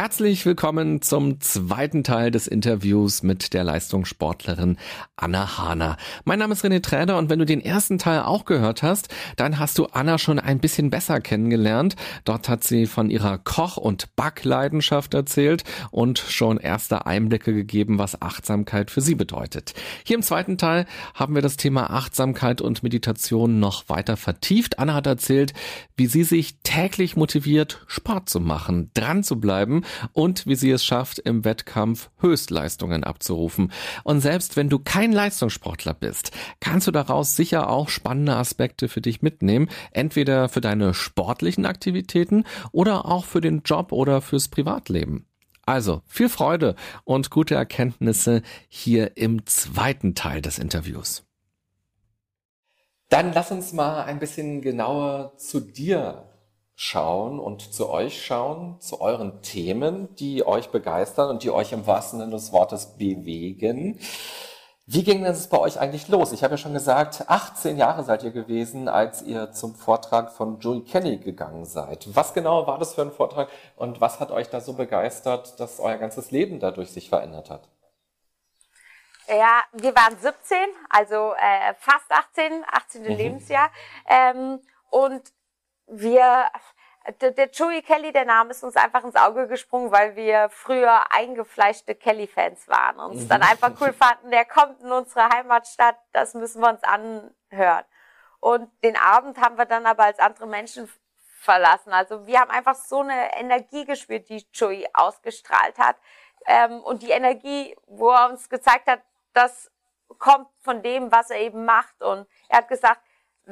Herzlich willkommen zum zweiten Teil des Interviews mit der Leistungssportlerin Anna Hahner. Mein Name ist René Träder und wenn du den ersten Teil auch gehört hast, dann hast du Anna schon ein bisschen besser kennengelernt. Dort hat sie von ihrer Koch- und Backleidenschaft erzählt und schon erste Einblicke gegeben, was Achtsamkeit für sie bedeutet. Hier im zweiten Teil haben wir das Thema Achtsamkeit und Meditation noch weiter vertieft. Anna hat erzählt, wie sie sich täglich motiviert, Sport zu machen, dran zu bleiben und wie sie es schafft, im Wettkampf Höchstleistungen abzurufen. Und selbst wenn du kein Leistungssportler bist, kannst du daraus sicher auch spannende Aspekte für dich mitnehmen, entweder für deine sportlichen Aktivitäten oder auch für den Job oder fürs Privatleben. Also viel Freude und gute Erkenntnisse hier im zweiten Teil des Interviews. Dann lass uns mal ein bisschen genauer zu dir schauen und zu euch schauen, zu euren Themen, die euch begeistern und die euch im wahrsten Sinne des Wortes bewegen. Wie ging das bei euch eigentlich los? Ich habe ja schon gesagt, 18 Jahre seid ihr gewesen, als ihr zum Vortrag von Julie Kenny gegangen seid. Was genau war das für ein Vortrag und was hat euch da so begeistert, dass euer ganzes Leben dadurch sich verändert hat? Ja, wir waren 17, also äh, fast 18, 18. Mhm. Lebensjahr. Ähm, und wir, der, der Joey Kelly, der Name ist uns einfach ins Auge gesprungen, weil wir früher eingefleischte Kelly-Fans waren und es dann mhm. einfach cool fanden, der kommt in unsere Heimatstadt, das müssen wir uns anhören. Und den Abend haben wir dann aber als andere Menschen verlassen. Also wir haben einfach so eine Energie gespürt, die Joey ausgestrahlt hat. Ähm, und die Energie, wo er uns gezeigt hat, das kommt von dem, was er eben macht. Und er hat gesagt,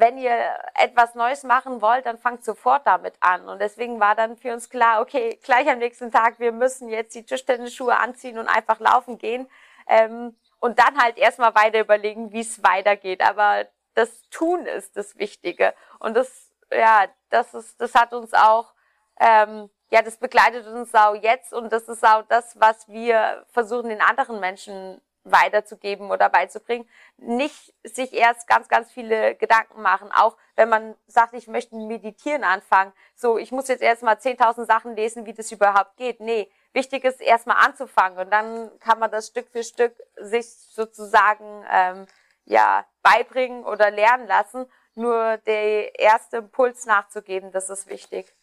wenn ihr etwas Neues machen wollt, dann fangt sofort damit an. Und deswegen war dann für uns klar, okay, gleich am nächsten Tag, wir müssen jetzt die Tischtennisschuhe anziehen und einfach laufen gehen. Ähm, und dann halt erstmal weiter überlegen, wie es weitergeht. Aber das Tun ist das Wichtige. Und das, ja, das ist, das hat uns auch, ähm, ja, das begleitet uns auch jetzt und das ist auch das, was wir versuchen, den anderen Menschen weiterzugeben oder beizubringen. Nicht sich erst ganz, ganz viele Gedanken machen. Auch wenn man sagt, ich möchte meditieren anfangen. So, ich muss jetzt erstmal 10.000 Sachen lesen, wie das überhaupt geht. Nee, wichtig ist erstmal anzufangen und dann kann man das Stück für Stück sich sozusagen ähm, ja beibringen oder lernen lassen. Nur der erste Impuls nachzugeben, das ist wichtig.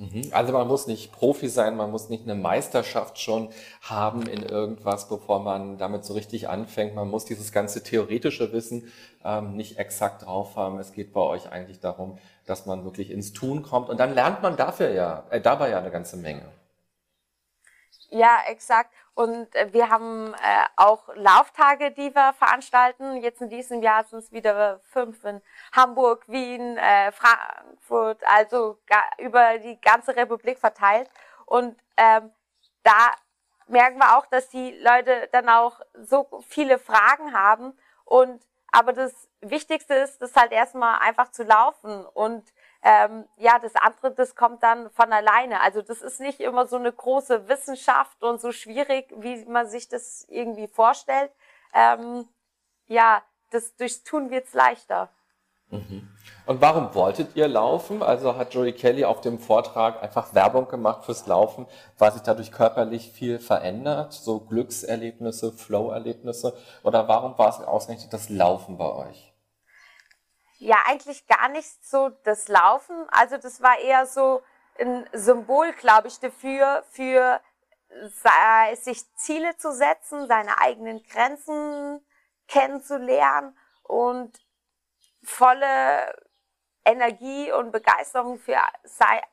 Mhm. Also man muss nicht Profi sein, man muss nicht eine Meisterschaft schon haben in irgendwas, bevor man damit so richtig anfängt. Man muss dieses ganze theoretische Wissen ähm, nicht exakt drauf haben. Es geht bei euch eigentlich darum, dass man wirklich ins Tun kommt und dann lernt man dafür ja, äh, dabei ja eine ganze Menge. Ja, exakt. Und äh, wir haben äh, auch Lauftage, die wir veranstalten. Jetzt in diesem Jahr sind es wieder fünf in Hamburg, Wien, äh, Frankfurt, also über die ganze Republik verteilt. Und ähm, da merken wir auch, dass die Leute dann auch so viele Fragen haben. Und aber das Wichtigste ist, das halt erstmal einfach zu laufen und ähm, ja, das andere, das kommt dann von alleine. Also das ist nicht immer so eine große Wissenschaft und so schwierig, wie man sich das irgendwie vorstellt. Ähm, ja, das durchs Tun wird's leichter. Mhm. Und warum wolltet ihr laufen? Also hat Joey Kelly auf dem Vortrag einfach Werbung gemacht fürs Laufen, weil sich dadurch körperlich viel verändert, so Glückserlebnisse, Flow-Erlebnisse? Oder warum war es ausgerechnet das Laufen bei euch? Ja, eigentlich gar nicht so das Laufen. Also das war eher so ein Symbol, glaube ich, dafür, für sich Ziele zu setzen, seine eigenen Grenzen kennenzulernen und volle Energie und Begeisterung für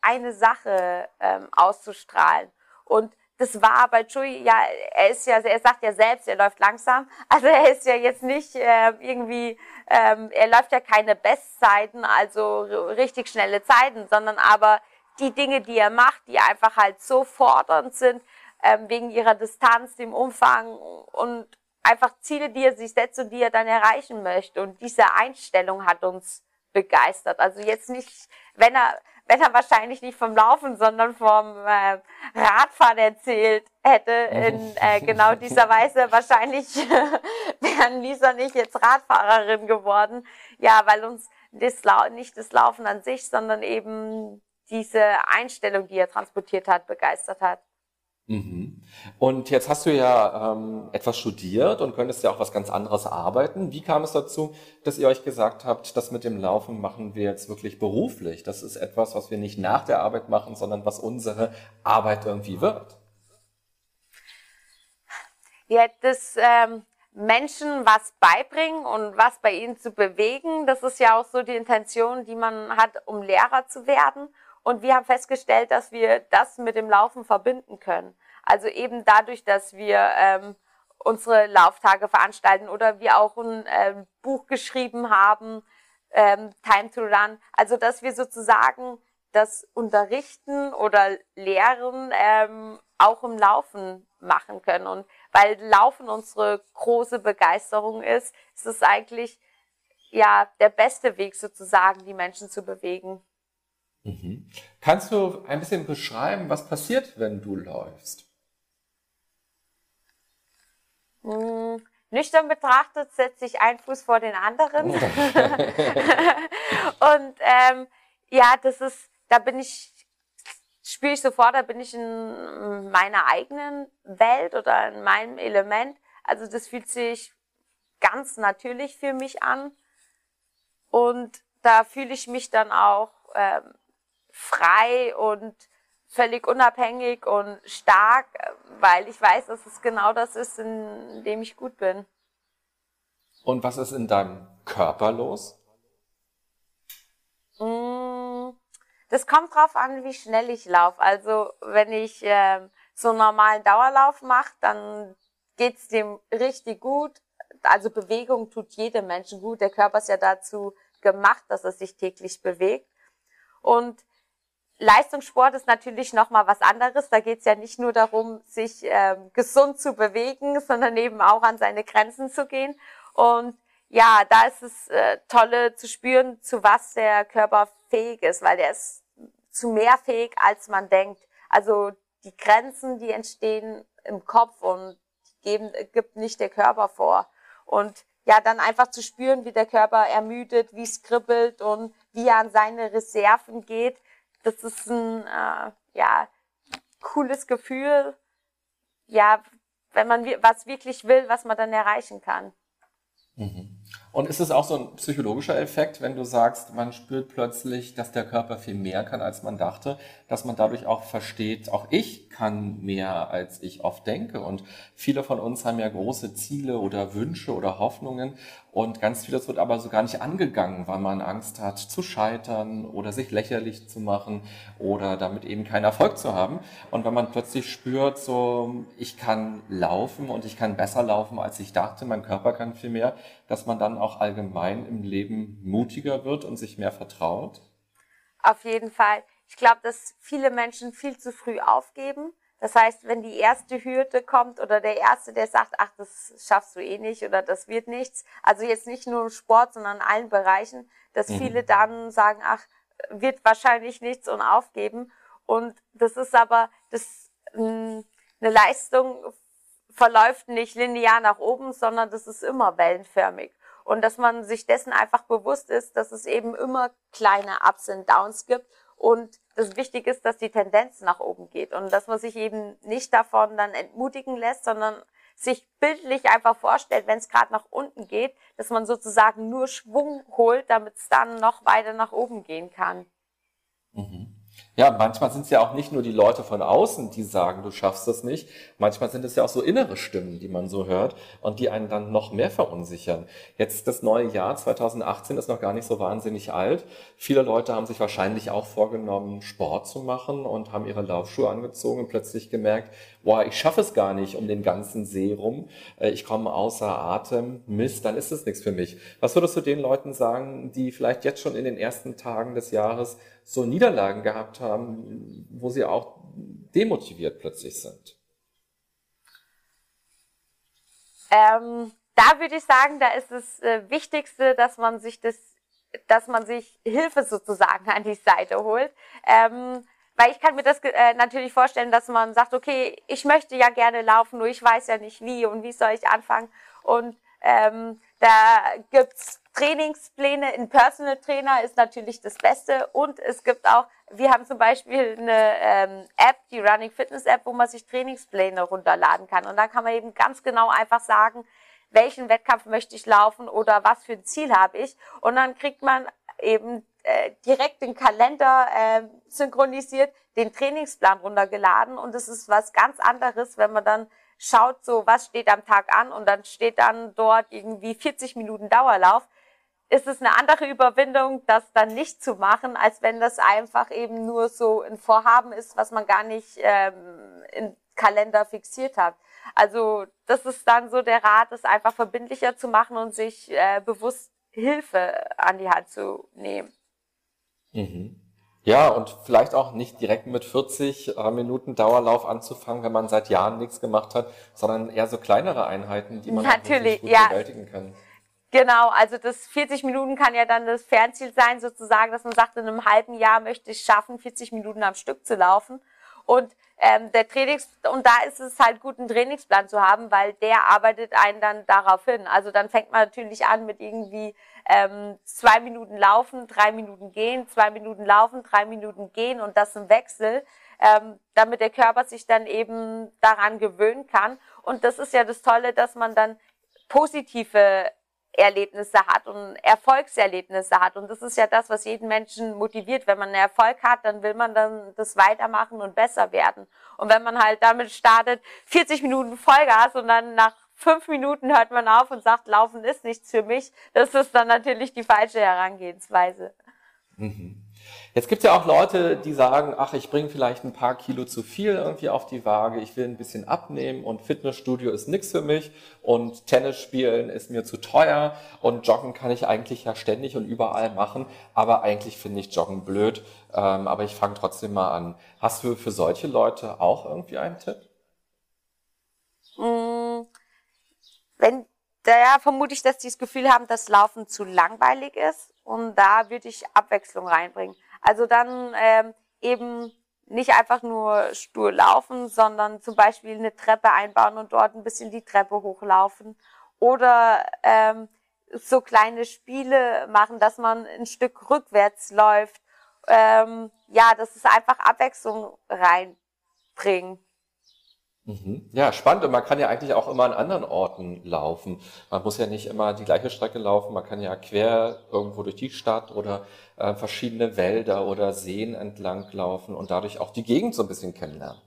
eine Sache ähm, auszustrahlen. Und das war bei Chui, ja, er ist ja, er sagt ja selbst, er läuft langsam. Also er ist ja jetzt nicht äh, irgendwie, ähm, er läuft ja keine Bestzeiten, also richtig schnelle Zeiten, sondern aber die Dinge, die er macht, die einfach halt so fordernd sind, ähm, wegen ihrer Distanz, dem Umfang und einfach Ziele, die er sich setzt und die er dann erreichen möchte. Und diese Einstellung hat uns begeistert. Also jetzt nicht, wenn er, wenn er wahrscheinlich nicht vom Laufen, sondern vom äh, Radfahren erzählt hätte, in äh, genau dieser Weise, wahrscheinlich wären Lisa nicht jetzt Radfahrerin geworden. Ja, weil uns das, nicht das Laufen an sich, sondern eben diese Einstellung, die er transportiert hat, begeistert hat. Mhm. Und jetzt hast du ja ähm, etwas studiert und könntest ja auch was ganz anderes arbeiten. Wie kam es dazu, dass ihr euch gesagt habt, das mit dem Laufen machen wir jetzt wirklich beruflich? Das ist etwas, was wir nicht nach der Arbeit machen, sondern was unsere Arbeit irgendwie wird. Ja, das ähm, Menschen was beibringen und was bei ihnen zu bewegen, das ist ja auch so die Intention, die man hat, um Lehrer zu werden. Und wir haben festgestellt, dass wir das mit dem Laufen verbinden können. Also eben dadurch, dass wir ähm, unsere Lauftage veranstalten oder wir auch ein ähm, Buch geschrieben haben, ähm, Time to Run. Also dass wir sozusagen das Unterrichten oder Lehren ähm, auch im Laufen machen können. Und weil Laufen unsere große Begeisterung ist, ist es eigentlich ja der beste Weg sozusagen, die Menschen zu bewegen. Mhm. Kannst du ein bisschen beschreiben, was passiert, wenn du läufst? Hm, nüchtern betrachtet setze ich einen Fuß vor den anderen. und ähm, ja, das ist, da bin ich, spüre ich sofort, da bin ich in meiner eigenen Welt oder in meinem Element. Also das fühlt sich ganz natürlich für mich an. Und da fühle ich mich dann auch ähm, frei und völlig unabhängig und stark, weil ich weiß, dass es genau das ist, in dem ich gut bin. Und was ist in deinem Körper los? Mm, das kommt drauf an, wie schnell ich laufe. Also wenn ich äh, so einen normalen Dauerlauf mache, dann geht's dem richtig gut. Also Bewegung tut jedem Menschen gut. Der Körper ist ja dazu gemacht, dass er sich täglich bewegt. Und Leistungssport ist natürlich nochmal was anderes. Da geht es ja nicht nur darum, sich ähm, gesund zu bewegen, sondern eben auch an seine Grenzen zu gehen. Und ja, da ist es äh, tolle zu spüren, zu was der Körper fähig ist, weil der ist zu mehr fähig, als man denkt. Also die Grenzen, die entstehen im Kopf und geben, gibt nicht der Körper vor. Und ja, dann einfach zu spüren, wie der Körper ermüdet, wie es kribbelt und wie er an seine Reserven geht das ist ein äh, ja, cooles Gefühl, ja, wenn man was wirklich will, was man dann erreichen kann. Mhm. Und ist es auch so ein psychologischer Effekt, wenn du sagst, man spürt plötzlich, dass der Körper viel mehr kann, als man dachte, dass man dadurch auch versteht, auch ich kann mehr, als ich oft denke. Und viele von uns haben ja große Ziele oder Wünsche oder Hoffnungen. Und ganz vieles wird aber so gar nicht angegangen, weil man Angst hat zu scheitern oder sich lächerlich zu machen oder damit eben keinen Erfolg zu haben. Und wenn man plötzlich spürt, so, ich kann laufen und ich kann besser laufen, als ich dachte, mein Körper kann viel mehr, dass man dann auch allgemein im Leben mutiger wird und sich mehr vertraut? Auf jeden Fall. Ich glaube, dass viele Menschen viel zu früh aufgeben. Das heißt, wenn die erste Hürde kommt oder der Erste, der sagt, ach, das schaffst du eh nicht oder das wird nichts, also jetzt nicht nur im Sport, sondern in allen Bereichen, dass mhm. viele dann sagen, ach, wird wahrscheinlich nichts und aufgeben. Und das ist aber das, eine Leistung verläuft nicht linear nach oben, sondern das ist immer wellenförmig. Und dass man sich dessen einfach bewusst ist, dass es eben immer kleine Ups und Downs gibt und das wichtig ist, dass die Tendenz nach oben geht und dass man sich eben nicht davon dann entmutigen lässt, sondern sich bildlich einfach vorstellt, wenn es gerade nach unten geht, dass man sozusagen nur Schwung holt, damit es dann noch weiter nach oben gehen kann. Mhm. Ja, manchmal sind es ja auch nicht nur die Leute von außen, die sagen, du schaffst das nicht. Manchmal sind es ja auch so innere Stimmen, die man so hört und die einen dann noch mehr verunsichern. Jetzt das neue Jahr 2018 ist noch gar nicht so wahnsinnig alt. Viele Leute haben sich wahrscheinlich auch vorgenommen, Sport zu machen und haben ihre Laufschuhe angezogen und plötzlich gemerkt, boah, ich schaffe es gar nicht um den ganzen See rum. Äh, ich komme außer Atem. Mist, dann ist es nichts für mich. Was würdest du den Leuten sagen, die vielleicht jetzt schon in den ersten Tagen des Jahres so Niederlagen gehabt haben, wo sie auch demotiviert plötzlich sind? Ähm, da würde ich sagen, da ist das äh, Wichtigste, dass man sich das dass man sich Hilfe sozusagen an die Seite holt. Ähm, weil ich kann mir das äh, natürlich vorstellen, dass man sagt, okay, ich möchte ja gerne laufen, nur ich weiß ja nicht wie und wie soll ich anfangen. Und ähm, da gibt's Trainingspläne. Ein Personal Trainer ist natürlich das Beste. Und es gibt auch, wir haben zum Beispiel eine ähm, App, die Running Fitness App, wo man sich Trainingspläne runterladen kann. Und da kann man eben ganz genau einfach sagen, welchen Wettkampf möchte ich laufen oder was für ein Ziel habe ich. Und dann kriegt man eben äh, direkt den Kalender äh, synchronisiert, den Trainingsplan runtergeladen und es ist was ganz anderes, wenn man dann schaut, so was steht am Tag an und dann steht dann dort irgendwie 40 Minuten Dauerlauf. Ist es eine andere Überwindung, das dann nicht zu machen, als wenn das einfach eben nur so ein Vorhaben ist, was man gar nicht ähm, im Kalender fixiert hat. Also das ist dann so der Rat, es einfach verbindlicher zu machen und sich äh, bewusst Hilfe an die Hand zu nehmen. Mhm. Ja, und vielleicht auch nicht direkt mit 40 äh, Minuten Dauerlauf anzufangen, wenn man seit Jahren nichts gemacht hat, sondern eher so kleinere Einheiten, die man Natürlich, gut ja. bewältigen kann. Genau, also das 40 Minuten kann ja dann das Fernziel sein, sozusagen, dass man sagt, in einem halben Jahr möchte ich schaffen, 40 Minuten am Stück zu laufen. Und ähm, der Trainings und da ist es halt gut, einen Trainingsplan zu haben, weil der arbeitet einen dann darauf hin. Also dann fängt man natürlich an mit irgendwie ähm, zwei Minuten laufen, drei Minuten gehen, zwei Minuten laufen, drei Minuten gehen und das im Wechsel, ähm, damit der Körper sich dann eben daran gewöhnen kann. Und das ist ja das Tolle, dass man dann positive Erlebnisse hat und Erfolgserlebnisse hat. Und das ist ja das, was jeden Menschen motiviert. Wenn man einen Erfolg hat, dann will man dann das weitermachen und besser werden. Und wenn man halt damit startet, 40 Minuten Vollgas und dann nach fünf Minuten hört man auf und sagt, Laufen ist nichts für mich, das ist dann natürlich die falsche Herangehensweise. Mhm. Jetzt gibt es ja auch Leute, die sagen, ach, ich bringe vielleicht ein paar Kilo zu viel irgendwie auf die Waage, ich will ein bisschen abnehmen und Fitnessstudio ist nichts für mich und Tennis spielen ist mir zu teuer und Joggen kann ich eigentlich ja ständig und überall machen, aber eigentlich finde ich Joggen blöd, ähm, aber ich fange trotzdem mal an. Hast du für solche Leute auch irgendwie einen Tipp? Mm, wenn da vermute ich, dass die das Gefühl haben, dass Laufen zu langweilig ist und da würde ich Abwechslung reinbringen. Also dann ähm, eben nicht einfach nur stur laufen, sondern zum Beispiel eine Treppe einbauen und dort ein bisschen die Treppe hochlaufen. Oder ähm, so kleine Spiele machen, dass man ein Stück rückwärts läuft. Ähm, ja, das ist einfach Abwechslung reinbringen. Mhm. Ja, spannend. Und man kann ja eigentlich auch immer an anderen Orten laufen. Man muss ja nicht immer die gleiche Strecke laufen. Man kann ja quer irgendwo durch die Stadt oder äh, verschiedene Wälder oder Seen entlang laufen und dadurch auch die Gegend so ein bisschen kennenlernen.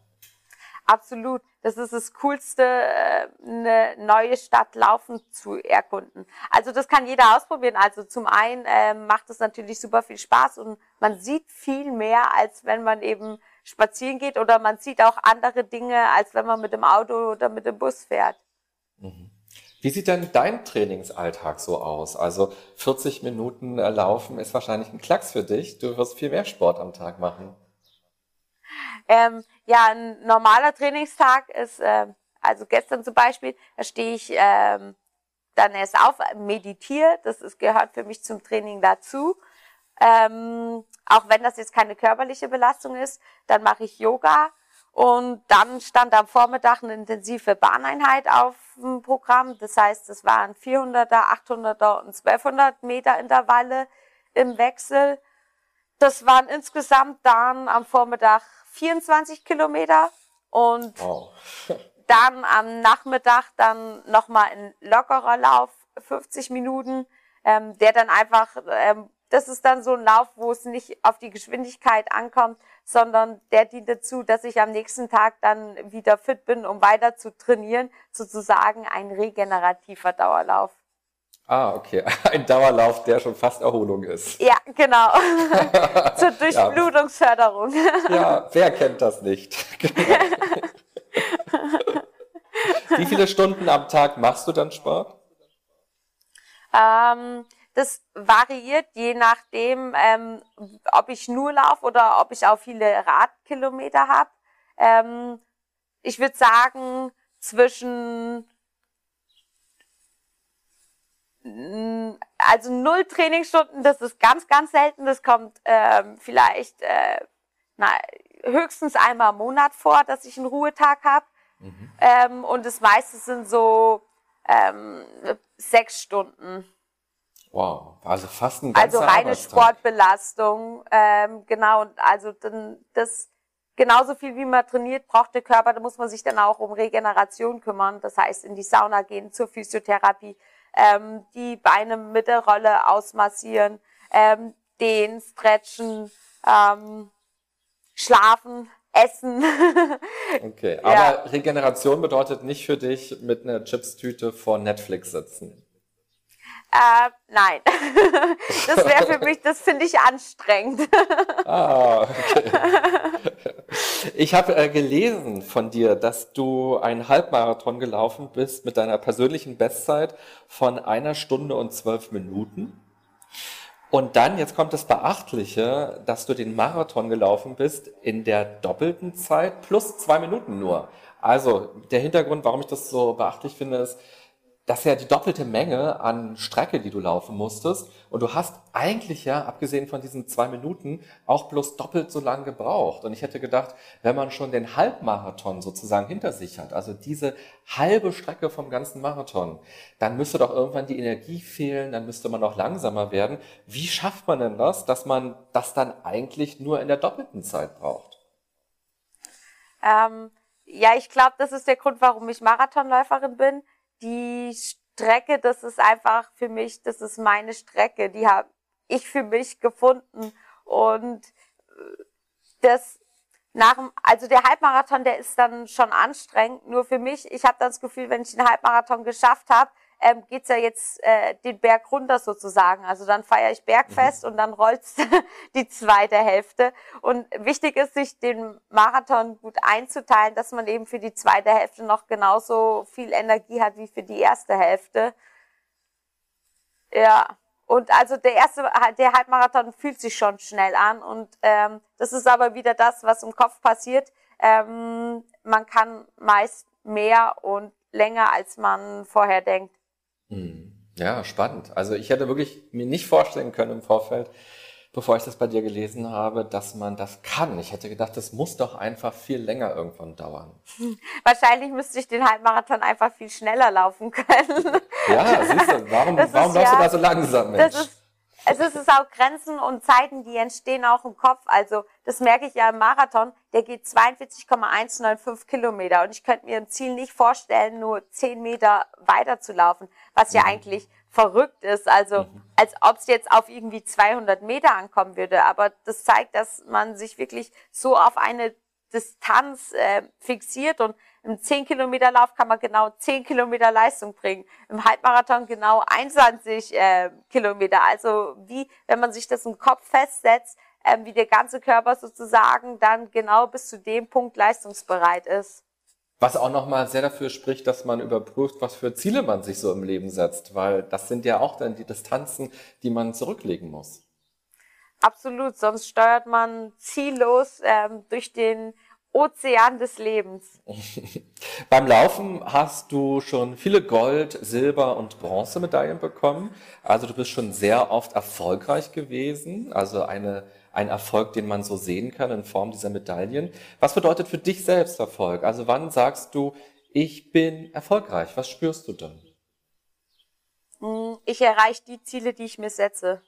Absolut. Das ist das Coolste, äh, eine neue Stadt laufen zu erkunden. Also das kann jeder ausprobieren. Also zum einen äh, macht es natürlich super viel Spaß und man sieht viel mehr, als wenn man eben spazieren geht oder man sieht auch andere Dinge, als wenn man mit dem Auto oder mit dem Bus fährt. Mhm. Wie sieht denn dein Trainingsalltag so aus? Also 40 Minuten äh, Laufen ist wahrscheinlich ein Klacks für dich. Du wirst viel mehr Sport am Tag machen. Ähm, ja, ein normaler Trainingstag ist, äh, also gestern zum Beispiel, da stehe ich ähm, dann erst auf, meditiere, das ist, gehört für mich zum Training dazu. Ähm, auch wenn das jetzt keine körperliche Belastung ist, dann mache ich Yoga und dann stand am Vormittag eine intensive Bahneinheit auf dem Programm. Das heißt, es waren 400er, 800er und 1200 Meter Intervalle im Wechsel. Das waren insgesamt dann am Vormittag 24 Kilometer und wow. dann am Nachmittag dann nochmal ein lockerer Lauf, 50 Minuten, ähm, der dann einfach ähm, das ist dann so ein Lauf, wo es nicht auf die Geschwindigkeit ankommt, sondern der dient dazu, dass ich am nächsten Tag dann wieder fit bin, um weiter zu trainieren, sozusagen ein regenerativer Dauerlauf. Ah, okay. Ein Dauerlauf, der schon fast Erholung ist. Ja, genau. Zur Durchblutungsförderung. ja, wer kennt das nicht? Wie viele Stunden am Tag machst du dann Sport? Ähm, das variiert je nachdem, ähm, ob ich nur laufe oder ob ich auch viele Radkilometer habe. Ähm, ich würde sagen, zwischen also null Trainingsstunden, das ist ganz, ganz selten. Das kommt ähm, vielleicht äh, na, höchstens einmal im Monat vor, dass ich einen Ruhetag habe. Mhm. Ähm, und das meiste sind so ähm, sechs Stunden. Wow, also fast ein ganzer Also reine Sportbelastung, ähm, genau. Und also dann das genauso viel wie man trainiert, braucht der Körper. Da muss man sich dann auch um Regeneration kümmern. Das heißt, in die Sauna gehen, zur Physiotherapie, ähm, die Beine mit der Rolle ausmassieren, ähm, den stretchen, ähm, schlafen, essen. okay, aber ja. Regeneration bedeutet nicht für dich mit einer Chipstüte vor Netflix sitzen. Äh, nein. das wäre für mich, das finde ich anstrengend. ah, okay. Ich habe äh, gelesen von dir, dass du einen Halbmarathon gelaufen bist mit deiner persönlichen Bestzeit von einer Stunde und zwölf Minuten. Und dann, jetzt kommt das Beachtliche, dass du den Marathon gelaufen bist in der doppelten Zeit plus zwei Minuten nur. Also der Hintergrund, warum ich das so beachtlich finde, ist, das ist ja die doppelte Menge an Strecke, die du laufen musstest. Und du hast eigentlich ja, abgesehen von diesen zwei Minuten, auch bloß doppelt so lang gebraucht. Und ich hätte gedacht, wenn man schon den Halbmarathon sozusagen hinter sich hat, also diese halbe Strecke vom ganzen Marathon, dann müsste doch irgendwann die Energie fehlen, dann müsste man auch langsamer werden. Wie schafft man denn das, dass man das dann eigentlich nur in der doppelten Zeit braucht? Ähm, ja, ich glaube, das ist der Grund, warum ich Marathonläuferin bin die Strecke, das ist einfach für mich, das ist meine Strecke, die habe ich für mich gefunden und äh, das nach dem, also der Halbmarathon, der ist dann schon anstrengend. Nur für mich, ich habe das Gefühl, wenn ich den Halbmarathon geschafft habe, ähm, geht's ja jetzt äh, den Berg runter sozusagen. Also dann feiere ich Bergfest mhm. und dann rollt's die zweite Hälfte. Und wichtig ist, sich den Marathon gut einzuteilen, dass man eben für die zweite Hälfte noch genauso viel Energie hat wie für die erste Hälfte. Ja. Und also der erste, der Halbmarathon fühlt sich schon schnell an und ähm, das ist aber wieder das, was im Kopf passiert. Ähm, man kann meist mehr und länger, als man vorher denkt. Hm. Ja, spannend. Also ich hätte wirklich mir nicht vorstellen können im Vorfeld, bevor ich das bei dir gelesen habe, dass man das kann. Ich hätte gedacht, das muss doch einfach viel länger irgendwann dauern. Wahrscheinlich müsste ich den Halbmarathon einfach viel schneller laufen können. Ja, siehst du, warum, warum läufst ja, du da so langsam, Mensch? Das ist, es ist auch Grenzen und Zeiten, die entstehen auch im Kopf. Also das merke ich ja im Marathon, der geht 42,195 Kilometer und ich könnte mir ein Ziel nicht vorstellen, nur 10 Meter weiter zu laufen, was ja mhm. eigentlich verrückt ist. Also mhm. als ob es jetzt auf irgendwie 200 Meter ankommen würde. Aber das zeigt, dass man sich wirklich so auf eine Distanz äh, fixiert und im 10 Kilometer Lauf kann man genau 10 Kilometer Leistung bringen. Im Halbmarathon genau 21 äh, Kilometer. Also wie, wenn man sich das im Kopf festsetzt, äh, wie der ganze Körper sozusagen dann genau bis zu dem Punkt leistungsbereit ist. Was auch nochmal sehr dafür spricht, dass man überprüft, was für Ziele man sich so im Leben setzt, weil das sind ja auch dann die Distanzen, die man zurücklegen muss. Absolut, sonst steuert man ziellos ähm, durch den Ozean des Lebens. Beim Laufen hast du schon viele Gold-, Silber- und Bronzemedaillen bekommen. Also du bist schon sehr oft erfolgreich gewesen. Also eine, ein Erfolg, den man so sehen kann in Form dieser Medaillen. Was bedeutet für dich selbst Erfolg? Also wann sagst du, ich bin erfolgreich? Was spürst du dann? Hm, ich erreiche die Ziele, die ich mir setze.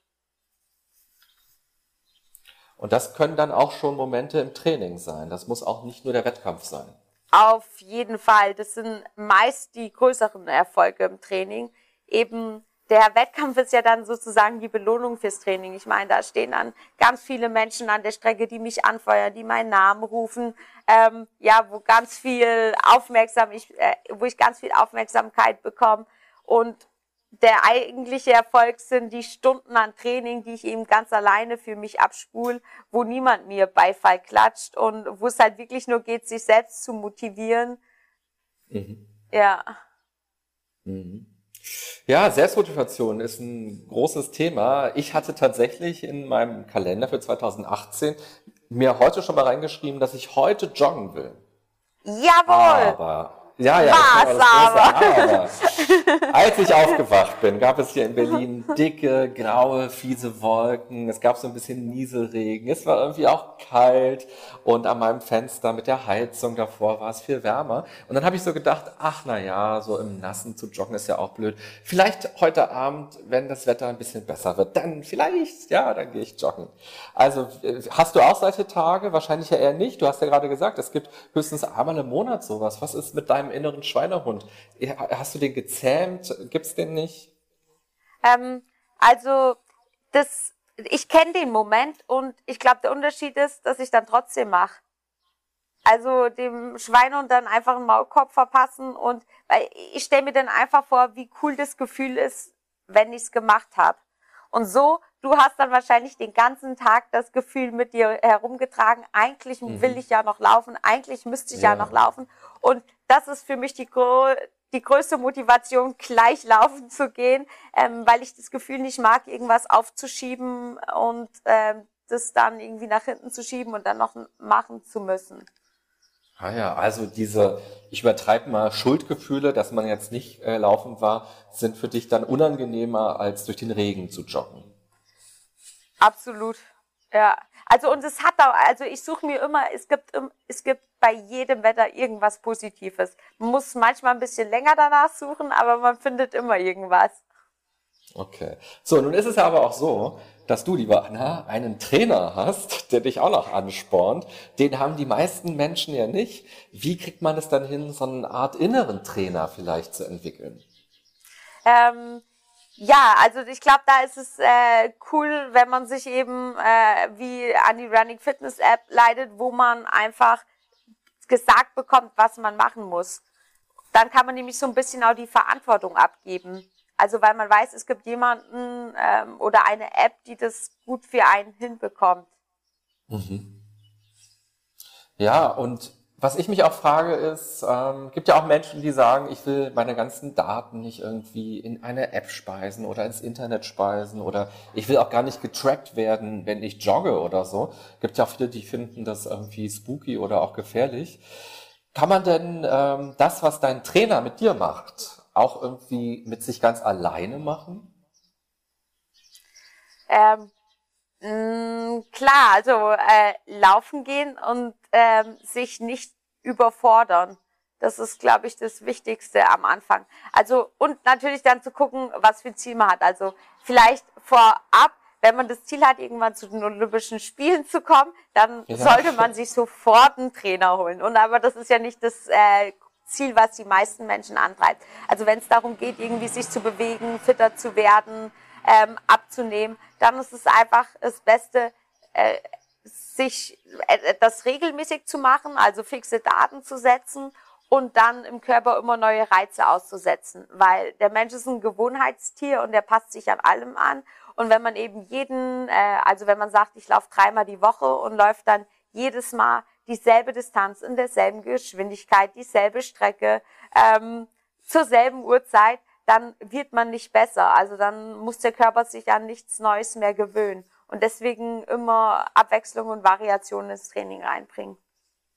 Und das können dann auch schon Momente im Training sein. Das muss auch nicht nur der Wettkampf sein. Auf jeden Fall. Das sind meist die größeren Erfolge im Training. Eben der Wettkampf ist ja dann sozusagen die Belohnung fürs Training. Ich meine, da stehen dann ganz viele Menschen an der Strecke, die mich anfeuern, die meinen Namen rufen, ähm, ja, wo ganz viel aufmerksam ich, äh, wo ich ganz viel Aufmerksamkeit bekomme. Und der eigentliche Erfolg sind die Stunden an Training, die ich eben ganz alleine für mich abspule, wo niemand mir Beifall klatscht und wo es halt wirklich nur geht, sich selbst zu motivieren. Mhm. Ja. Mhm. Ja, Selbstmotivation ist ein großes Thema. Ich hatte tatsächlich in meinem Kalender für 2018 mir heute schon mal reingeschrieben, dass ich heute joggen will. Jawohl! Aber ja, ja, Was aber? aber. Als ich aufgewacht bin, gab es hier in Berlin dicke, graue, fiese Wolken. Es gab so ein bisschen Nieselregen. Es war irgendwie auch kalt und an meinem Fenster mit der Heizung davor war es viel wärmer. Und dann habe ich so gedacht, ach na ja, so im Nassen zu joggen ist ja auch blöd. Vielleicht heute Abend, wenn das Wetter ein bisschen besser wird, dann vielleicht, ja, dann gehe ich joggen. Also hast du auch solche Tage? Wahrscheinlich ja eher nicht. Du hast ja gerade gesagt, es gibt höchstens einmal im Monat sowas. Was ist mit deinem inneren Schweinehund? Hast du den gezähmt? Gibt's den nicht? Ähm, also das, ich kenne den Moment und ich glaube, der Unterschied ist, dass ich dann trotzdem mache. Also dem Schweinehund dann einfach einen Maulkorb verpassen und weil ich stelle mir dann einfach vor, wie cool das Gefühl ist, wenn ich es gemacht habe. Und so, du hast dann wahrscheinlich den ganzen Tag das Gefühl mit dir herumgetragen, eigentlich mhm. will ich ja noch laufen, eigentlich müsste ich ja, ja noch laufen. Und das ist für mich die, die größte Motivation, gleich laufen zu gehen, ähm, weil ich das Gefühl nicht mag, irgendwas aufzuschieben und ähm, das dann irgendwie nach hinten zu schieben und dann noch machen zu müssen. Ah ja, also diese, ich übertreibe mal, Schuldgefühle, dass man jetzt nicht äh, laufen war, sind für dich dann unangenehmer, als durch den Regen zu joggen. Absolut. Ja. Also und es hat auch, also ich suche mir immer, es gibt, es gibt bei jedem Wetter irgendwas Positives. Man muss manchmal ein bisschen länger danach suchen, aber man findet immer irgendwas. Okay. So, nun ist es ja aber auch so, dass du, lieber Anna, einen Trainer hast, der dich auch noch anspornt. Den haben die meisten Menschen ja nicht. Wie kriegt man es dann hin, so eine Art inneren Trainer vielleicht zu entwickeln? Ähm, ja, also ich glaube, da ist es äh, cool, wenn man sich eben äh, wie an die Running Fitness App leitet, wo man einfach gesagt bekommt, was man machen muss. Dann kann man nämlich so ein bisschen auch die Verantwortung abgeben. Also weil man weiß, es gibt jemanden ähm, oder eine App, die das gut für einen hinbekommt. Mhm. Ja, und was ich mich auch frage ist, ähm, gibt ja auch Menschen, die sagen, ich will meine ganzen Daten nicht irgendwie in eine App speisen oder ins Internet speisen oder ich will auch gar nicht getrackt werden, wenn ich jogge oder so. Gibt ja auch viele, die finden das irgendwie spooky oder auch gefährlich. Kann man denn ähm, das, was dein Trainer mit dir macht, auch irgendwie mit sich ganz alleine machen? Ähm, mh, mm, klar, also äh, laufen gehen und ähm, sich nicht überfordern. Das ist, glaube ich, das Wichtigste am Anfang. Also und natürlich dann zu gucken, was für ein Ziel man hat. Also vielleicht vorab, wenn man das Ziel hat, irgendwann zu den Olympischen Spielen zu kommen, dann ja. sollte man sich sofort einen Trainer holen. Und aber das ist ja nicht das äh, Ziel, was die meisten Menschen antreibt. Also wenn es darum geht, irgendwie sich zu bewegen, fitter zu werden, ähm, abzunehmen, dann ist es einfach das Beste, äh, sich äh, das regelmäßig zu machen, also fixe Daten zu setzen und dann im Körper immer neue Reize auszusetzen, weil der Mensch ist ein Gewohnheitstier und der passt sich an allem an. Und wenn man eben jeden, äh, also wenn man sagt, ich laufe dreimal die Woche und läuft dann jedes Mal dieselbe Distanz in derselben Geschwindigkeit, dieselbe Strecke, ähm, zur selben Uhrzeit, dann wird man nicht besser. Also dann muss der Körper sich an nichts Neues mehr gewöhnen. Und deswegen immer Abwechslung und Variation ins Training reinbringen.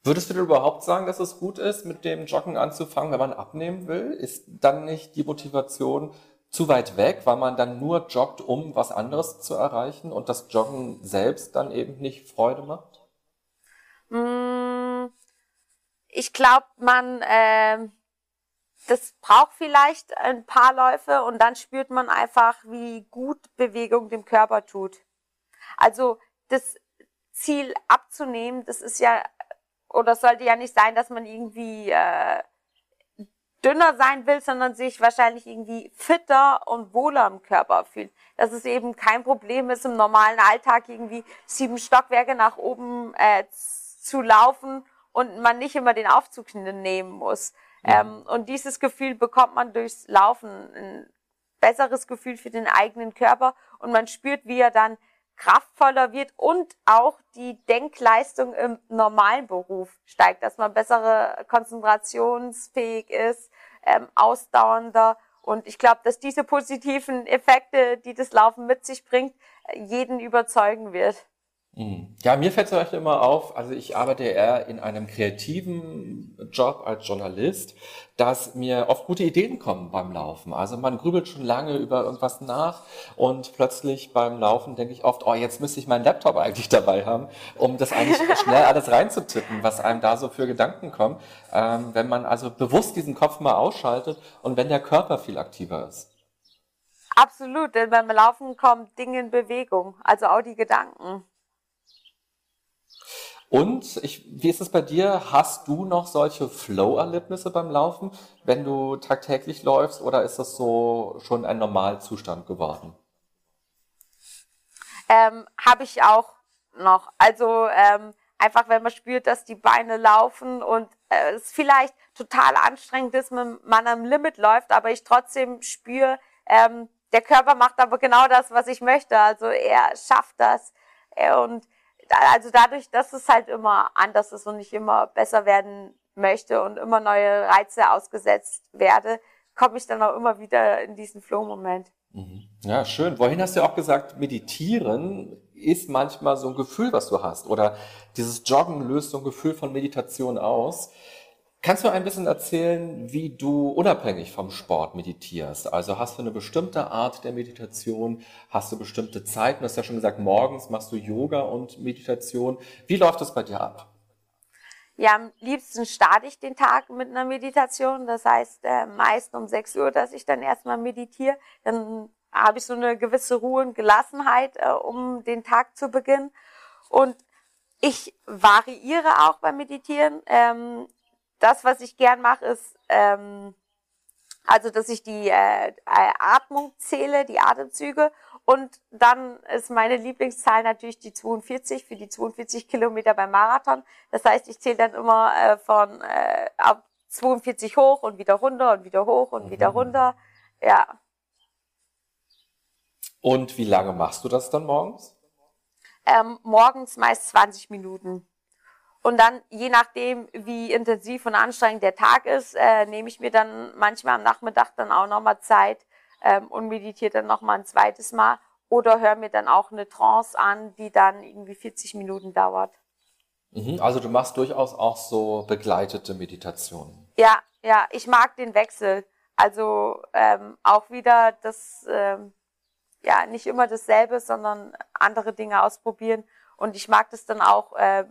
Würdest du dir überhaupt sagen, dass es gut ist, mit dem Joggen anzufangen, wenn man abnehmen will? Ist dann nicht die Motivation zu weit weg, weil man dann nur joggt, um was anderes zu erreichen und das Joggen selbst dann eben nicht Freude macht? Mm, ich glaube, man, äh, das braucht vielleicht ein paar Läufe und dann spürt man einfach, wie gut Bewegung dem Körper tut. Also das Ziel abzunehmen, das ist ja, oder sollte ja nicht sein, dass man irgendwie äh, dünner sein will, sondern sich wahrscheinlich irgendwie fitter und wohler im Körper fühlt. Dass es eben kein Problem ist, im normalen Alltag irgendwie sieben Stockwerke nach oben äh, zu laufen und man nicht immer den Aufzug nehmen muss. Ja. Ähm, und dieses Gefühl bekommt man durchs Laufen, ein besseres Gefühl für den eigenen Körper und man spürt, wie er dann kraftvoller wird und auch die Denkleistung im normalen Beruf steigt, dass man bessere konzentrationsfähig ist, ähm, ausdauernder. Und ich glaube, dass diese positiven Effekte, die das Laufen mit sich bringt, jeden überzeugen wird. Mhm. Ja, mir fällt zum Beispiel immer auf, also ich arbeite eher in einem kreativen Job als Journalist, dass mir oft gute Ideen kommen beim Laufen. Also man grübelt schon lange über irgendwas nach und plötzlich beim Laufen denke ich oft, oh, jetzt müsste ich meinen Laptop eigentlich dabei haben, um das eigentlich schnell alles reinzutippen, was einem da so für Gedanken kommen. Ähm, wenn man also bewusst diesen Kopf mal ausschaltet und wenn der Körper viel aktiver ist. Absolut, denn beim Laufen kommen Dinge in Bewegung, also auch die Gedanken. Und ich, wie ist es bei dir? Hast du noch solche Flow-Erlebnisse beim Laufen, wenn du tagtäglich läufst, oder ist das so schon ein Normalzustand geworden? Ähm, Habe ich auch noch. Also ähm, einfach, wenn man spürt, dass die Beine laufen und äh, es vielleicht total anstrengend ist, wenn man am Limit läuft, aber ich trotzdem spüre, ähm, der Körper macht aber genau das, was ich möchte. Also er schafft das. Und also dadurch, dass es halt immer anders ist und ich immer besser werden möchte und immer neue Reize ausgesetzt werde, komme ich dann auch immer wieder in diesen Flow-Moment. Mhm. Ja, schön. Wohin hast du auch gesagt, meditieren ist manchmal so ein Gefühl, was du hast. Oder dieses Joggen löst so ein Gefühl von Meditation aus. Kannst du ein bisschen erzählen, wie du unabhängig vom Sport meditierst? Also hast du eine bestimmte Art der Meditation? Hast du bestimmte Zeiten? Du hast ja schon gesagt, morgens machst du Yoga und Meditation. Wie läuft das bei dir ab? Ja, am liebsten starte ich den Tag mit einer Meditation. Das heißt, äh, meist um 6 Uhr, dass ich dann erstmal meditiere. Dann habe ich so eine gewisse Ruhe und Gelassenheit, äh, um den Tag zu beginnen. Und ich variiere auch beim Meditieren. Ähm, das, was ich gern mache, ist, ähm, also, dass ich die äh, Atmung zähle, die Atemzüge. Und dann ist meine Lieblingszahl natürlich die 42 für die 42 Kilometer beim Marathon. Das heißt, ich zähle dann immer äh, von äh, ab 42 hoch und wieder runter und wieder hoch und mhm. wieder runter. Ja. Und wie lange machst du das dann morgens? Ähm, morgens meist 20 Minuten. Und dann, je nachdem, wie intensiv und anstrengend der Tag ist, äh, nehme ich mir dann manchmal am Nachmittag dann auch nochmal Zeit ähm, und meditiere dann nochmal ein zweites Mal oder höre mir dann auch eine Trance an, die dann irgendwie 40 Minuten dauert. Mhm, also du machst durchaus auch so begleitete Meditationen. Ja, ja, ich mag den Wechsel. Also ähm, auch wieder das, ähm, ja, nicht immer dasselbe, sondern andere Dinge ausprobieren und ich mag das dann auch äh,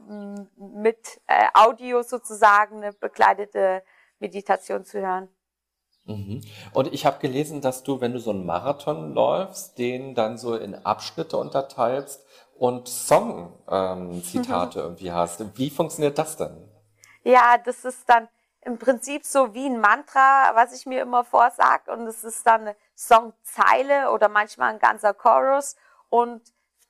mit äh, Audio sozusagen eine begleitete Meditation zu hören. Mhm. Und ich habe gelesen, dass du, wenn du so einen Marathon läufst, den dann so in Abschnitte unterteilst und Song-Zitate ähm, irgendwie hast. Wie funktioniert das denn? Ja, das ist dann im Prinzip so wie ein Mantra, was ich mir immer vorsag. Und es ist dann eine Songzeile oder manchmal ein ganzer Chorus. Und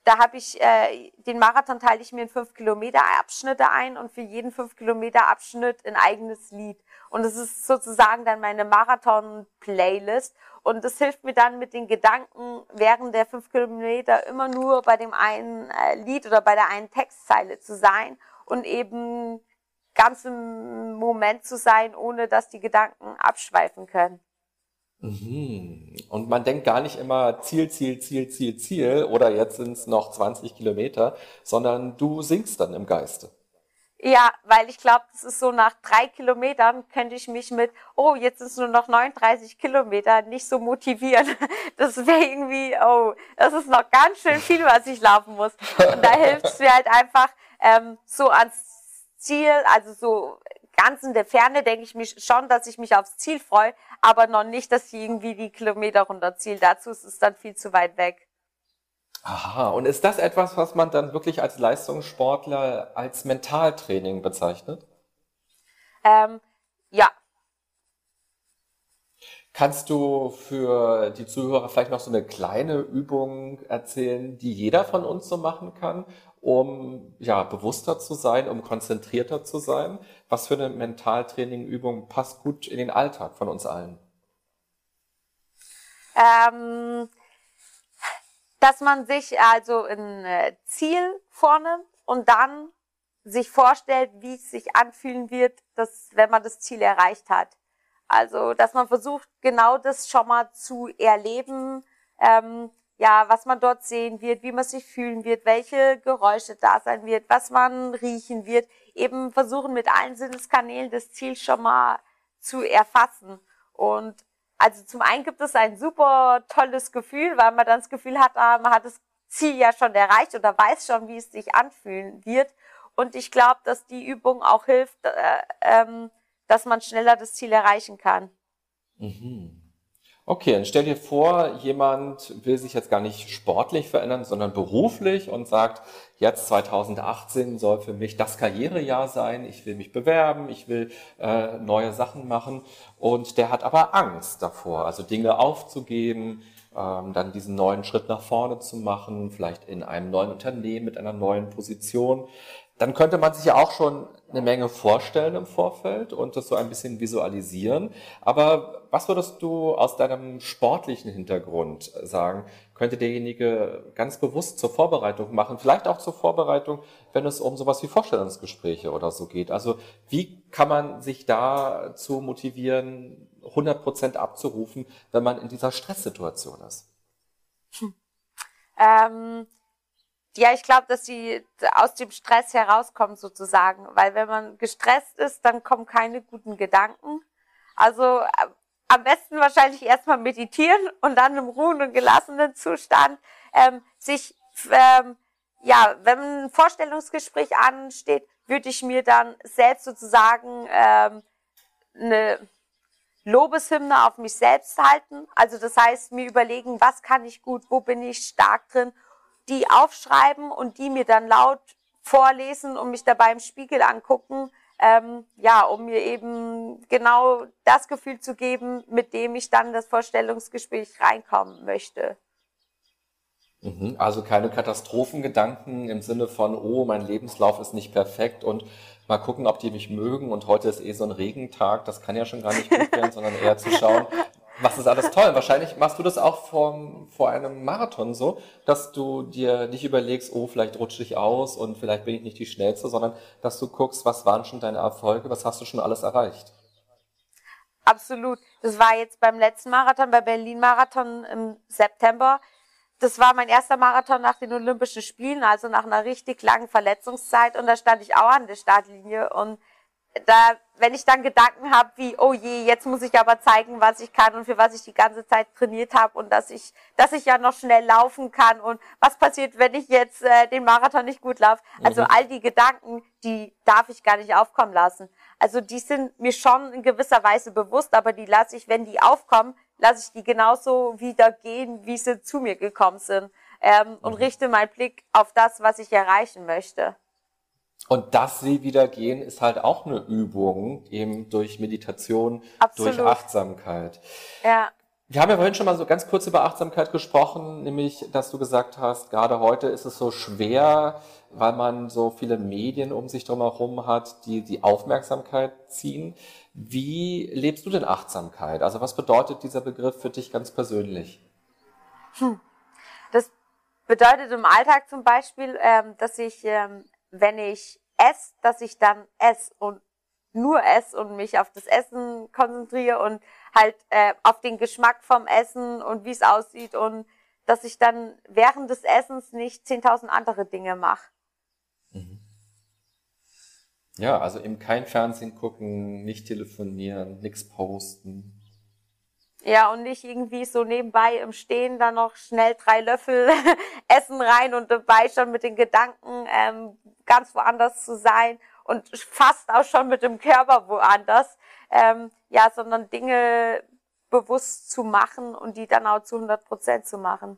da habe ich äh, den Marathon teile ich mir in fünf Kilometer Abschnitte ein und für jeden fünf Kilometer Abschnitt ein eigenes Lied. Und das ist sozusagen dann meine Marathon-Playlist. Und das hilft mir dann mit den Gedanken während der fünf Kilometer immer nur bei dem einen äh, Lied oder bei der einen Textzeile zu sein und eben ganz im Moment zu sein, ohne dass die Gedanken abschweifen können. Mhm. Und man denkt gar nicht immer Ziel, Ziel, Ziel, Ziel, Ziel oder jetzt sind es noch 20 Kilometer, sondern du singst dann im Geiste. Ja, weil ich glaube, das ist so nach drei Kilometern könnte ich mich mit, oh, jetzt sind es nur noch 39 Kilometer, nicht so motivieren. Das wäre irgendwie, oh, das ist noch ganz schön viel, was ich laufen muss. Und da hilft es mir halt einfach ähm, so ans Ziel, also so ganz in der Ferne denke ich mich schon, dass ich mich aufs Ziel freue, aber noch nicht, dass ich irgendwie die Kilometer runterziehe. Dazu ist es dann viel zu weit weg. Aha, und ist das etwas, was man dann wirklich als Leistungssportler als Mentaltraining bezeichnet? Ähm, ja. Kannst du für die Zuhörer vielleicht noch so eine kleine Übung erzählen, die jeder von uns so machen kann, um ja bewusster zu sein, um konzentrierter zu sein? Was für eine Mentaltrainingübung passt gut in den Alltag von uns allen? Ähm, dass man sich also ein äh, Ziel vornimmt und dann sich vorstellt, wie es sich anfühlen wird, dass, wenn man das Ziel erreicht hat. Also, dass man versucht, genau das schon mal zu erleben, ähm, ja, was man dort sehen wird, wie man sich fühlen wird, welche Geräusche da sein wird, was man riechen wird, eben versuchen mit allen Sinneskanälen das Ziel schon mal zu erfassen. Und also zum einen gibt es ein super tolles Gefühl, weil man dann das Gefühl hat, ah, man hat das Ziel ja schon erreicht oder weiß schon, wie es sich anfühlen wird. Und ich glaube, dass die Übung auch hilft, äh, ähm, dass man schneller das Ziel erreichen kann. Mhm. Okay, dann stell dir vor, jemand will sich jetzt gar nicht sportlich verändern, sondern beruflich und sagt, jetzt 2018 soll für mich das Karrierejahr sein, ich will mich bewerben, ich will äh, neue Sachen machen. Und der hat aber Angst davor, also Dinge aufzugeben, ähm, dann diesen neuen Schritt nach vorne zu machen, vielleicht in einem neuen Unternehmen mit einer neuen Position dann könnte man sich ja auch schon eine Menge vorstellen im Vorfeld und das so ein bisschen visualisieren. Aber was würdest du aus deinem sportlichen Hintergrund sagen, könnte derjenige ganz bewusst zur Vorbereitung machen? Vielleicht auch zur Vorbereitung, wenn es um sowas wie Vorstellungsgespräche oder so geht. Also wie kann man sich dazu motivieren, 100 Prozent abzurufen, wenn man in dieser Stresssituation ist? Hm. Ähm ja, ich glaube, dass sie aus dem Stress herauskommen sozusagen, weil wenn man gestresst ist, dann kommen keine guten Gedanken. Also äh, am besten wahrscheinlich erstmal meditieren und dann im ruhen und gelassenen Zustand ähm, sich, ähm, ja, wenn ein Vorstellungsgespräch ansteht, würde ich mir dann selbst sozusagen ähm, eine Lobeshymne auf mich selbst halten. Also das heißt, mir überlegen, was kann ich gut, wo bin ich stark drin die aufschreiben und die mir dann laut vorlesen und mich dabei im Spiegel angucken, ähm, ja, um mir eben genau das Gefühl zu geben, mit dem ich dann das Vorstellungsgespräch reinkommen möchte. Mhm, also keine Katastrophengedanken im Sinne von, oh, mein Lebenslauf ist nicht perfekt und mal gucken, ob die mich mögen und heute ist eh so ein Regentag, das kann ja schon gar nicht gut werden, sondern eher zu schauen, was ist alles toll. Wahrscheinlich machst du das auch vor, vor einem Marathon so, dass du dir nicht überlegst, oh, vielleicht rutsche ich aus und vielleicht bin ich nicht die Schnellste, sondern dass du guckst, was waren schon deine Erfolge, was hast du schon alles erreicht. Absolut. Das war jetzt beim letzten Marathon, bei Berlin-Marathon im September. Das war mein erster Marathon nach den Olympischen Spielen, also nach einer richtig langen Verletzungszeit. Und da stand ich auch an der Startlinie und da, wenn ich dann Gedanken habe wie, oh je, jetzt muss ich aber zeigen, was ich kann und für was ich die ganze Zeit trainiert habe und dass ich, dass ich ja noch schnell laufen kann und was passiert, wenn ich jetzt äh, den Marathon nicht gut laufe. Also mhm. all die Gedanken, die darf ich gar nicht aufkommen lassen. Also die sind mir schon in gewisser Weise bewusst, aber die lasse ich, wenn die aufkommen, lasse ich die genauso wieder gehen, wie sie zu mir gekommen sind ähm, mhm. und richte meinen Blick auf das, was ich erreichen möchte. Und dass sie wieder gehen, ist halt auch eine Übung, eben durch Meditation, Absolut. durch Achtsamkeit. Ja. Wir haben ja vorhin schon mal so ganz kurz über Achtsamkeit gesprochen, nämlich, dass du gesagt hast, gerade heute ist es so schwer, weil man so viele Medien um sich drumherum hat, die die Aufmerksamkeit ziehen. Wie lebst du denn Achtsamkeit? Also was bedeutet dieser Begriff für dich ganz persönlich? Hm. Das bedeutet im Alltag zum Beispiel, ähm, dass ich ähm, wenn ich esse, dass ich dann esse und nur esse und mich auf das Essen konzentriere und halt äh, auf den Geschmack vom Essen und wie es aussieht und dass ich dann während des Essens nicht 10.000 andere Dinge mache. Mhm. Ja, also eben kein Fernsehen gucken, nicht telefonieren, nichts posten. Ja, und nicht irgendwie so nebenbei im Stehen dann noch schnell drei Löffel Essen rein und dabei schon mit den Gedanken ähm, ganz woanders zu sein und fast auch schon mit dem Körper woanders. Ähm, ja, sondern Dinge bewusst zu machen und die dann auch zu 100 Prozent zu machen.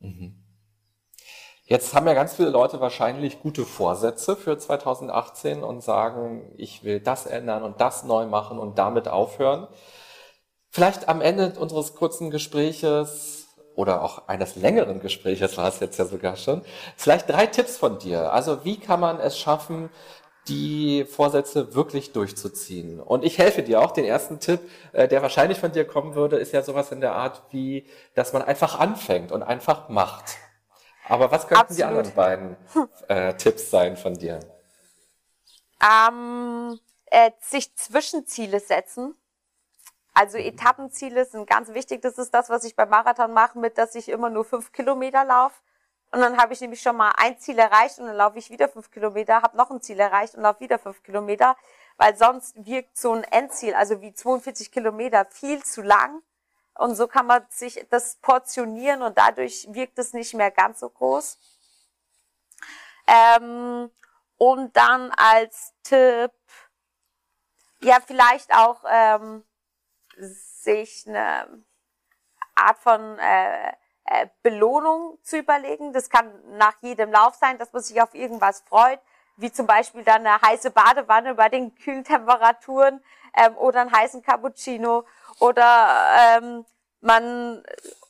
Mhm. Jetzt haben ja ganz viele Leute wahrscheinlich gute Vorsätze für 2018 und sagen, ich will das ändern und das neu machen und damit aufhören. Vielleicht am Ende unseres kurzen Gespräches oder auch eines längeren Gespräches war es jetzt ja sogar schon, vielleicht drei Tipps von dir. Also wie kann man es schaffen, die Vorsätze wirklich durchzuziehen. Und ich helfe dir auch. Den ersten Tipp, äh, der wahrscheinlich von dir kommen würde, ist ja sowas in der Art wie, dass man einfach anfängt und einfach macht. Aber was könnten Absolut. die anderen beiden äh, Tipps sein von dir? Ähm, äh, sich Zwischenziele setzen Also Etappenziele sind ganz wichtig. Das ist das, was ich beim Marathon mache, mit dass ich immer nur fünf Kilometer laufe. Und dann habe ich nämlich schon mal ein Ziel erreicht und dann laufe ich wieder fünf Kilometer, habe noch ein Ziel erreicht und laufe wieder fünf Kilometer, weil sonst wirkt so ein Endziel, also wie 42 Kilometer, viel zu lang. Und so kann man sich das portionieren und dadurch wirkt es nicht mehr ganz so groß. Ähm, und dann als Tipp, ja, vielleicht auch ähm, sich eine Art von äh, äh, Belohnung zu überlegen. Das kann nach jedem Lauf sein, dass man sich auf irgendwas freut, wie zum Beispiel dann eine heiße Badewanne bei den kühlen Temperaturen ähm, oder einen heißen Cappuccino oder ähm, man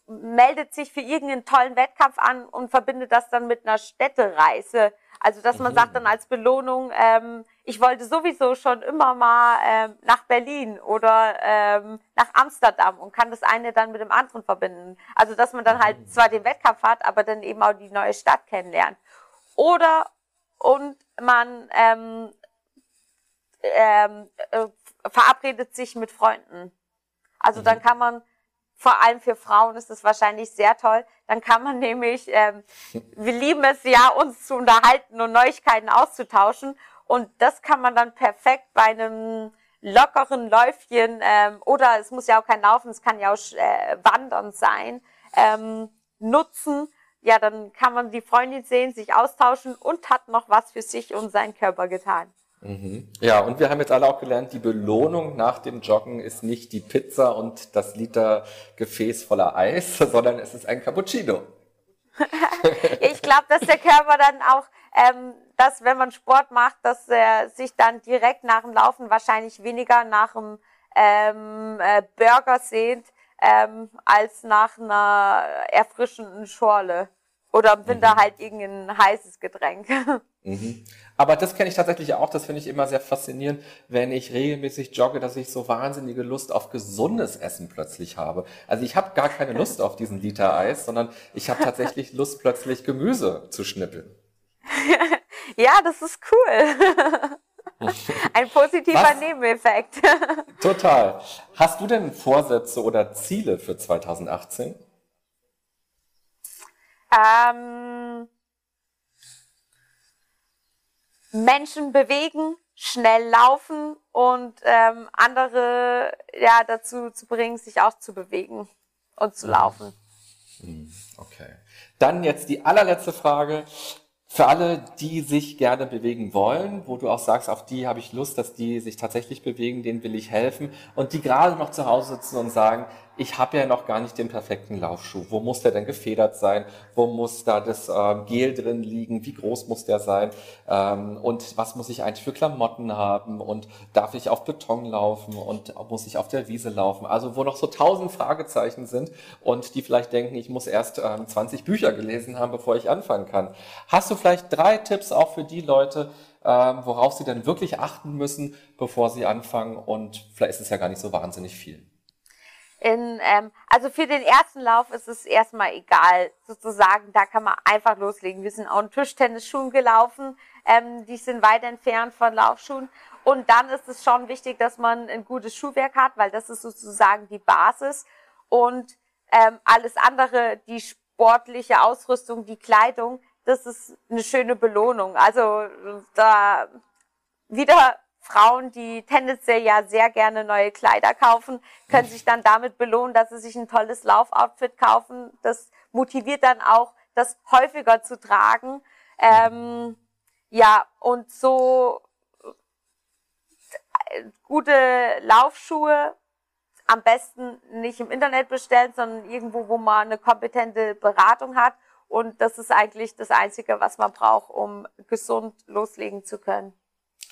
meldet sich für irgendeinen tollen Wettkampf an und verbindet das dann mit einer Städtereise. Also dass man mhm. sagt dann als Belohnung, ähm, ich wollte sowieso schon immer mal ähm, nach Berlin oder ähm, nach Amsterdam und kann das eine dann mit dem anderen verbinden. Also dass man dann halt mhm. zwar den Wettkampf hat, aber dann eben auch die neue Stadt kennenlernt. Oder und man ähm, ähm, äh, verabredet sich mit Freunden. Also mhm. dann kann man vor allem für Frauen ist es wahrscheinlich sehr toll. Dann kann man nämlich, ähm, wir lieben es ja, uns zu unterhalten und Neuigkeiten auszutauschen. Und das kann man dann perfekt bei einem lockeren Läufchen ähm, oder es muss ja auch kein Laufen, es kann ja auch äh, Wandern sein, ähm, nutzen. Ja, dann kann man die Freundin sehen, sich austauschen und hat noch was für sich und seinen Körper getan. Mhm. Ja, und wir haben jetzt alle auch gelernt, die Belohnung nach dem Joggen ist nicht die Pizza und das Liter Gefäß voller Eis, sondern es ist ein Cappuccino. ich glaube, dass der Körper dann auch, ähm, dass wenn man Sport macht, dass er sich dann direkt nach dem Laufen wahrscheinlich weniger nach dem ähm, äh, Burger sehnt, ähm, als nach einer erfrischenden Schorle. Oder im Winter mhm. halt irgendein heißes Getränk. Mhm. Aber das kenne ich tatsächlich auch, das finde ich immer sehr faszinierend, wenn ich regelmäßig jogge, dass ich so wahnsinnige Lust auf gesundes Essen plötzlich habe. Also ich habe gar keine Lust auf diesen Liter Eis, sondern ich habe tatsächlich Lust, plötzlich Gemüse zu schnippeln. ja, das ist cool. Ein positiver Was? Nebeneffekt. Total. Hast du denn Vorsätze oder Ziele für 2018? Ähm, Menschen bewegen, schnell laufen und ähm, andere ja dazu zu bringen, sich auch zu bewegen und zu laufen. Hm, okay. Dann jetzt die allerletzte Frage. Für alle, die sich gerne bewegen wollen, wo du auch sagst, auf die habe ich Lust, dass die sich tatsächlich bewegen, denen will ich helfen. Und die gerade noch zu Hause sitzen und sagen, ich habe ja noch gar nicht den perfekten Laufschuh. Wo muss der denn gefedert sein? Wo muss da das ähm, Gel drin liegen? Wie groß muss der sein? Ähm, und was muss ich eigentlich für Klamotten haben? Und darf ich auf Beton laufen? Und muss ich auf der Wiese laufen? Also wo noch so tausend Fragezeichen sind und die vielleicht denken, ich muss erst ähm, 20 Bücher gelesen haben, bevor ich anfangen kann. Hast du vielleicht drei Tipps auch für die Leute, ähm, worauf sie dann wirklich achten müssen, bevor sie anfangen? Und vielleicht ist es ja gar nicht so wahnsinnig viel. In, ähm, also für den ersten Lauf ist es erstmal egal, sozusagen, da kann man einfach loslegen. Wir sind auch in Tischtennisschuhen gelaufen, ähm, die sind weit entfernt von Laufschuhen. Und dann ist es schon wichtig, dass man ein gutes Schuhwerk hat, weil das ist sozusagen die Basis. Und ähm, alles andere, die sportliche Ausrüstung, die Kleidung, das ist eine schöne Belohnung. Also da wieder Frauen, die tendenziell ja sehr gerne neue Kleider kaufen, können sich dann damit belohnen, dass sie sich ein tolles Laufoutfit kaufen. Das motiviert dann auch, das häufiger zu tragen. Ähm, ja, und so äh, gute Laufschuhe am besten nicht im Internet bestellen, sondern irgendwo, wo man eine kompetente Beratung hat. Und das ist eigentlich das Einzige, was man braucht, um gesund loslegen zu können.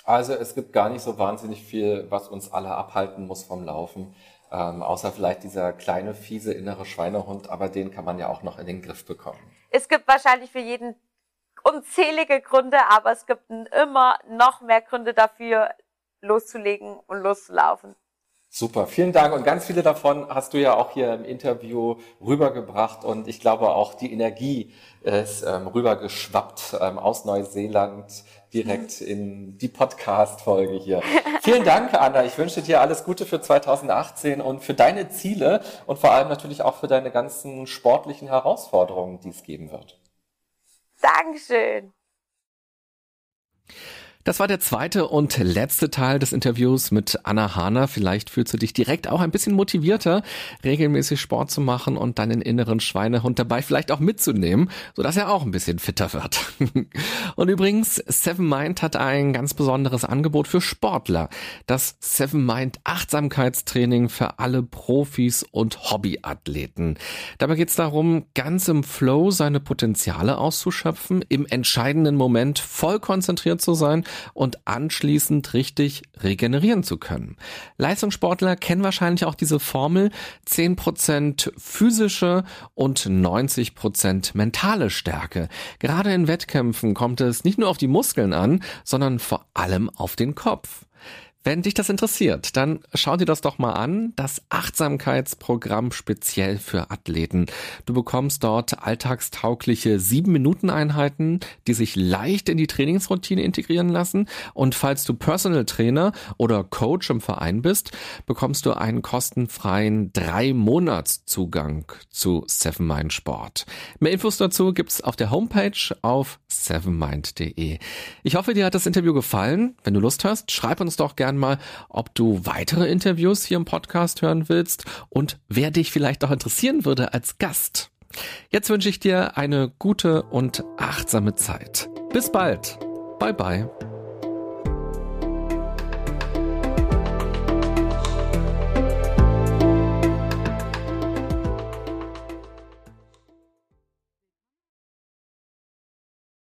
Also es gibt gar nicht so wahnsinnig viel, was uns alle abhalten muss vom Laufen. Ähm, außer vielleicht dieser kleine, fiese innere Schweinehund, aber den kann man ja auch noch in den Griff bekommen. Es gibt wahrscheinlich für jeden unzählige Gründe, aber es gibt immer noch mehr Gründe dafür, loszulegen und loszulaufen. Super, vielen Dank. Und ganz viele davon hast du ja auch hier im Interview rübergebracht. Und ich glaube auch die Energie ist ähm, rübergeschwappt ähm, aus Neuseeland direkt in die Podcast-Folge hier. Vielen Dank, Anna. Ich wünsche dir alles Gute für 2018 und für deine Ziele und vor allem natürlich auch für deine ganzen sportlichen Herausforderungen, die es geben wird. Dankeschön. Das war der zweite und letzte Teil des Interviews mit Anna Hahner. Vielleicht fühlst du dich direkt auch ein bisschen motivierter, regelmäßig Sport zu machen und deinen inneren Schweinehund dabei vielleicht auch mitzunehmen, sodass er auch ein bisschen fitter wird. und übrigens, Seven Mind hat ein ganz besonderes Angebot für Sportler. Das Seven Mind Achtsamkeitstraining für alle Profis und Hobbyathleten. Dabei geht es darum, ganz im Flow seine Potenziale auszuschöpfen, im entscheidenden Moment voll konzentriert zu sein und anschließend richtig regenerieren zu können. Leistungssportler kennen wahrscheinlich auch diese Formel 10% physische und 90% mentale Stärke. Gerade in Wettkämpfen kommt es nicht nur auf die Muskeln an, sondern vor allem auf den Kopf. Wenn dich das interessiert, dann schau dir das doch mal an. Das Achtsamkeitsprogramm speziell für Athleten. Du bekommst dort alltagstaugliche 7-Minuten-Einheiten, die sich leicht in die Trainingsroutine integrieren lassen. Und falls du Personal Trainer oder Coach im Verein bist, bekommst du einen kostenfreien 3-Monats-Zugang zu Seven Mind Sport. Mehr Infos dazu gibt's auf der Homepage auf sevenmind.de. Ich hoffe, dir hat das Interview gefallen. Wenn du Lust hast, schreib uns doch gerne gern mal, ob du weitere Interviews hier im Podcast hören willst und wer dich vielleicht auch interessieren würde als Gast. Jetzt wünsche ich dir eine gute und achtsame Zeit. Bis bald. Bye bye.